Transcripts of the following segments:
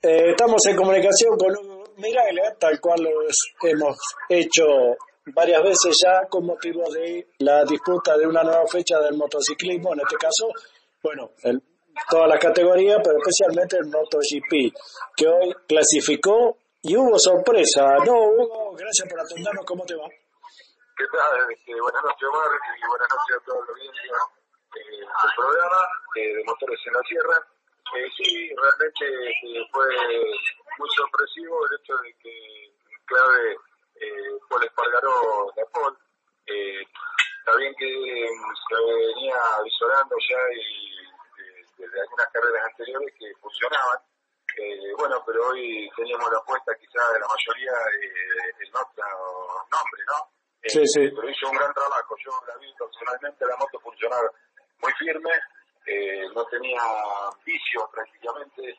Eh, estamos en comunicación con un Miraglia, tal cual lo hemos hecho varias veces ya con motivo de la disputa de una nueva fecha del motociclismo, en este caso, bueno, el, todas las categorías, pero especialmente el MotoGP, que hoy clasificó y hubo sorpresa. No, Hugo, gracias por atendernos, ¿cómo te va? ¿Qué tal? Este, buenas noches, Omar, y buenas noches a toda la audiencia eh, del programa eh, de Motores en la Sierra. Realmente eh, fue muy sorpresivo el hecho de que clave eh, Paul Espargaró la Paul. Eh, está bien que mm, se venía avisorando ya y eh, desde algunas carreras anteriores que funcionaban. Eh, bueno, pero hoy teníamos la apuesta quizás de la mayoría en otro nombre, ¿no? Eh, Sí, sí. Pero hizo un gran trabajo. Yo la vi personalmente la moto funcionar muy firme, no tenía vicios prácticamente en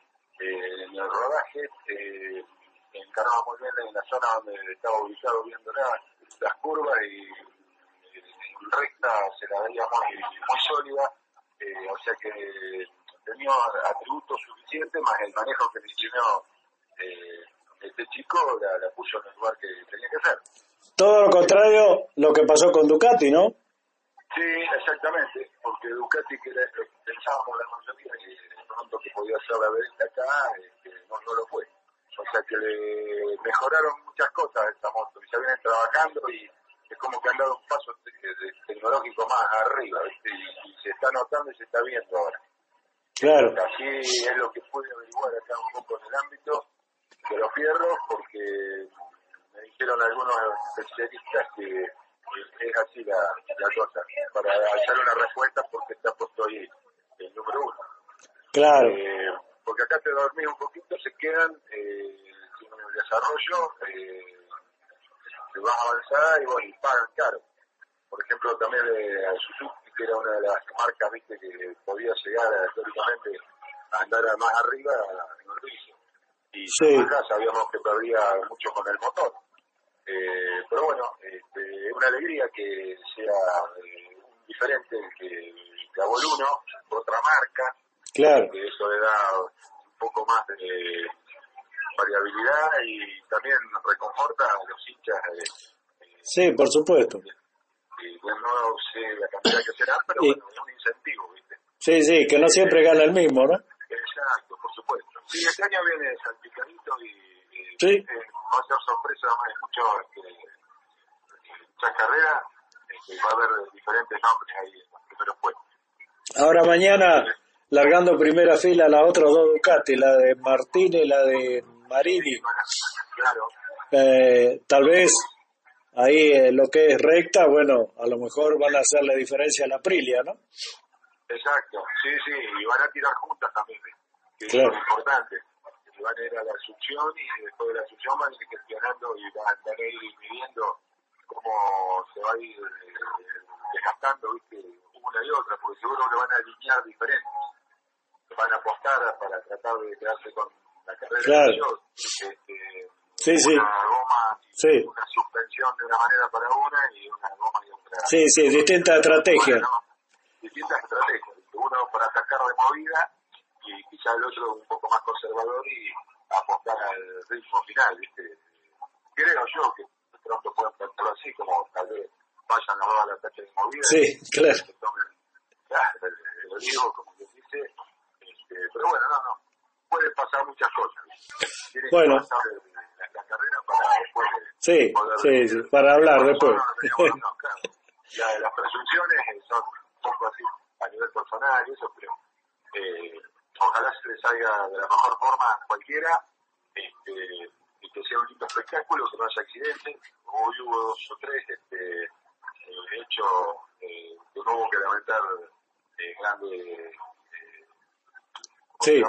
el rodaje, eh, encaraba muy bien en la zona donde estaba ubicado viendo la- las curvas y eh, en recta se la veía muy, muy sólida, eh, o sea que tenía atributos suficientes más el manejo que le enseñó eh, este chico la, la puso en el lugar que tenía que ser. Todo lo contrario lo que pasó con Ducati, ¿no? Sí, exactamente, porque Ducati, que era lo que pensábamos la mayoría, que pronto que podía ser la venta acá, este, no, no lo fue. O sea que le mejoraron muchas cosas a esta moto, y ya vienen trabajando y es como que han dado un paso te- tecnológico más arriba, ¿viste? Y, y se está notando y se está viendo ahora. Claro. Así es lo que pude averiguar acá un poco en el ámbito de los fierros, porque me dijeron algunos especialistas que es así la, la cosa, para hacer una respuesta porque está puesto ahí el número uno. Claro. Eh, porque acá te dormís un poquito, se quedan eh, sin el desarrollo, eh, se vas a avanzar y bueno, y pagan caro. Por ejemplo, también eh, Suzuki, que era una de las marcas viste que podía llegar a, teóricamente a andar más arriba, no lo hizo. Y Sí. acá sabíamos que perdía mucho con el motor. Eh, pero bueno, este, es una alegría que sea eh, diferente que, que 1, otra marca, Claro. que eso le da poco más de variabilidad y también reconforta a los hinchas eh, eh, Sí, por supuesto. y yo no sé la cantidad que será, pero Y- bueno, es un incentivo, ¿viste? Sí, sí, que no siempre gana el mismo, ¿no? Exacto, por supuesto. Sí, este año viene salpicadito y, y, Sí. eh, va a ser sorpresa, hay mucho, este, muchas carreras, este, va a haber diferentes nombres ahí en los primeros puestos. Ahora mañana, largando primera fila, las otras dos Ducati, la de Martínez y la de Marini. Claro, Eh, tal vez ahí eh, lo que es recta, bueno, a lo mejor van a hacer la diferencia a la Aprilia, ¿no? exacto, sí, sí, y van a tirar juntas también, ¿eh? que Claro. es importante. Van a ir a la asunción y después de la asunción van a ir gestionando y van a estar ahí midiendo cómo se va a ir eh, desgastando, ¿viste? una y otra, porque seguro que van a alinear diferentes. Van a apostar para tratar de quedarse con la carrera Claro. anterior. Este, Sí, sí, una goma, Sí. una suspensión de una manera para una y una goma y otra. sí, sí, distinta estrategia. Bueno, distintas estrategias. Uno para atacar de movida y quizá el otro un poco más conservador y apostar al ritmo final. ¿viste? Creo yo que de pronto pueden plantearlo así, como tal vez vayan dos al ataque de movida Sí, y claro. se tomen claro, el olivo, como pero bueno, no, no. Puede pasar muchas cosas. ¿viste? Tiene Bueno. que pasar la, la carrera para después Sí, poder sí, sí, para hablar después. no, no, claro. Ya, las presunciones eh, son un poco así a nivel personal y eso, pero eh, ojalá se les salga de la mejor forma a cualquiera este, y que sea un lindo espectáculo, que no haya accidentes. Hoy hubo dos o tres este, eh, hechos eh, que no hubo que lamentar eh, grandes eh, ¿cómo Sí,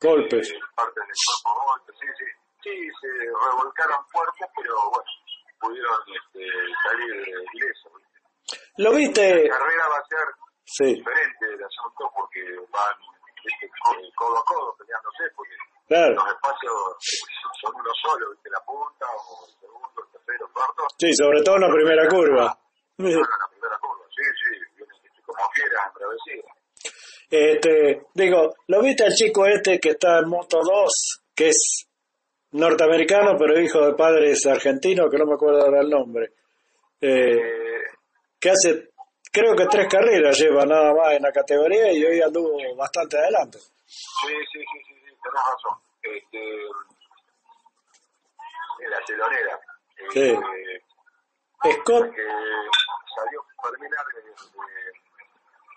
golpes. Eh, del cuerpo, golpes, sí, sí. Sí, se revolcaron fuertes, pero bueno, pudieron este, salir ilesos. ¿Lo viste? La carrera va a ser Sí, diferente del asunto porque van co- codo a codo peleándose, porque claro. los espacios son uno solo, ¿viste? la punta o el segundo, el tercero, el cuarto. Sí, sobre todo en la primera curva. Bueno, la primera curva, sí, sí, ¿viste? como quieras, en travesía. Este, digo, ¿lo viste al chico este que está en Moto 2? que es norteamericano, pero hijo de padres argentinos, que no me acuerdo ahora el nombre. Eh, que hace, creo que tres carreras lleva nada más en la categoría y hoy anduvo bastante adelante. Sí, sí, sí, sí, sí tenés razón. Este, la telonera. Sí. Eh, Scott, que salió terminar eh,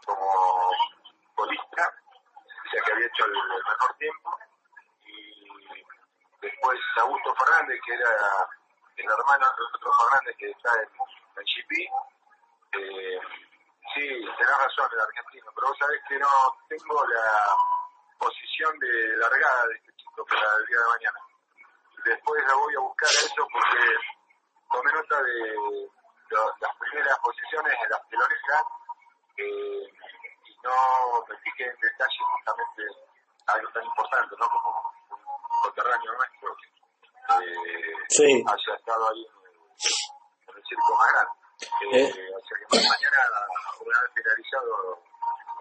como polista, o sea que había el, mejor tiempo. Y después Augusto Fernández, que era el hermano de otro Fernández que está en, en GP. Eh, sí, tenés razón, el argentino, pero vos sabés que no tengo la posición de largada de este chico para el día de mañana. Después la voy a buscar a eso porque tomé nota de lo- las primeras posiciones de las teloneras eh, y no me fijé en detalle justamente algo tan importante, ¿no? Como un coterráneo nuestro eh, Sí. haya estado ahí en el, circo más grande. Eh, Eh. O sea que mañana, una vez finalizado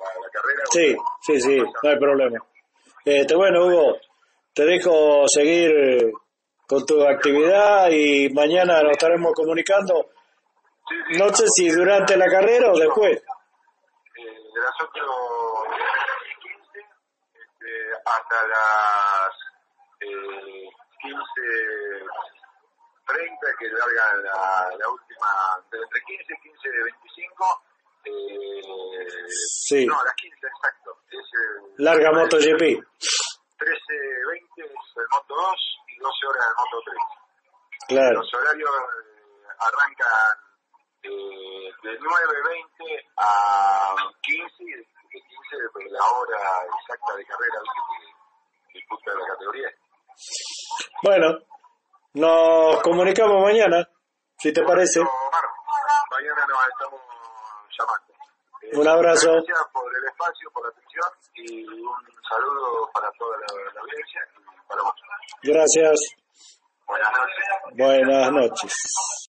la, la carrera, sí, bueno, sí, sí, no hay problema. Este, bueno, Hugo, te dejo seguir con tu actividad y mañana nos estaremos comunicando. No sé si durante la carrera o después. eh, de las 8.15 este, hasta las eh, 15.30 que larga la, la última, de entre 15 y 15.25. Eh, Sí. No, a las 15, exacto. Es el, Larga MotoGP. 13.20 es el Moto 2 y 12 horas el Moto 3. Claro. Los horarios eh, arrancan eh, de 9.20 a 15, y de 15 pues, la hora exacta de carrera que disputa la categoría. Bueno, nos comunicamos mañana, si te parece. Mañana nos estamos llamando. Eh, Un abrazo. Gracias por el espacio, por la atención y un saludo para toda la, la audiencia y para vos. Gracias. Buenas noches. Buenas noches.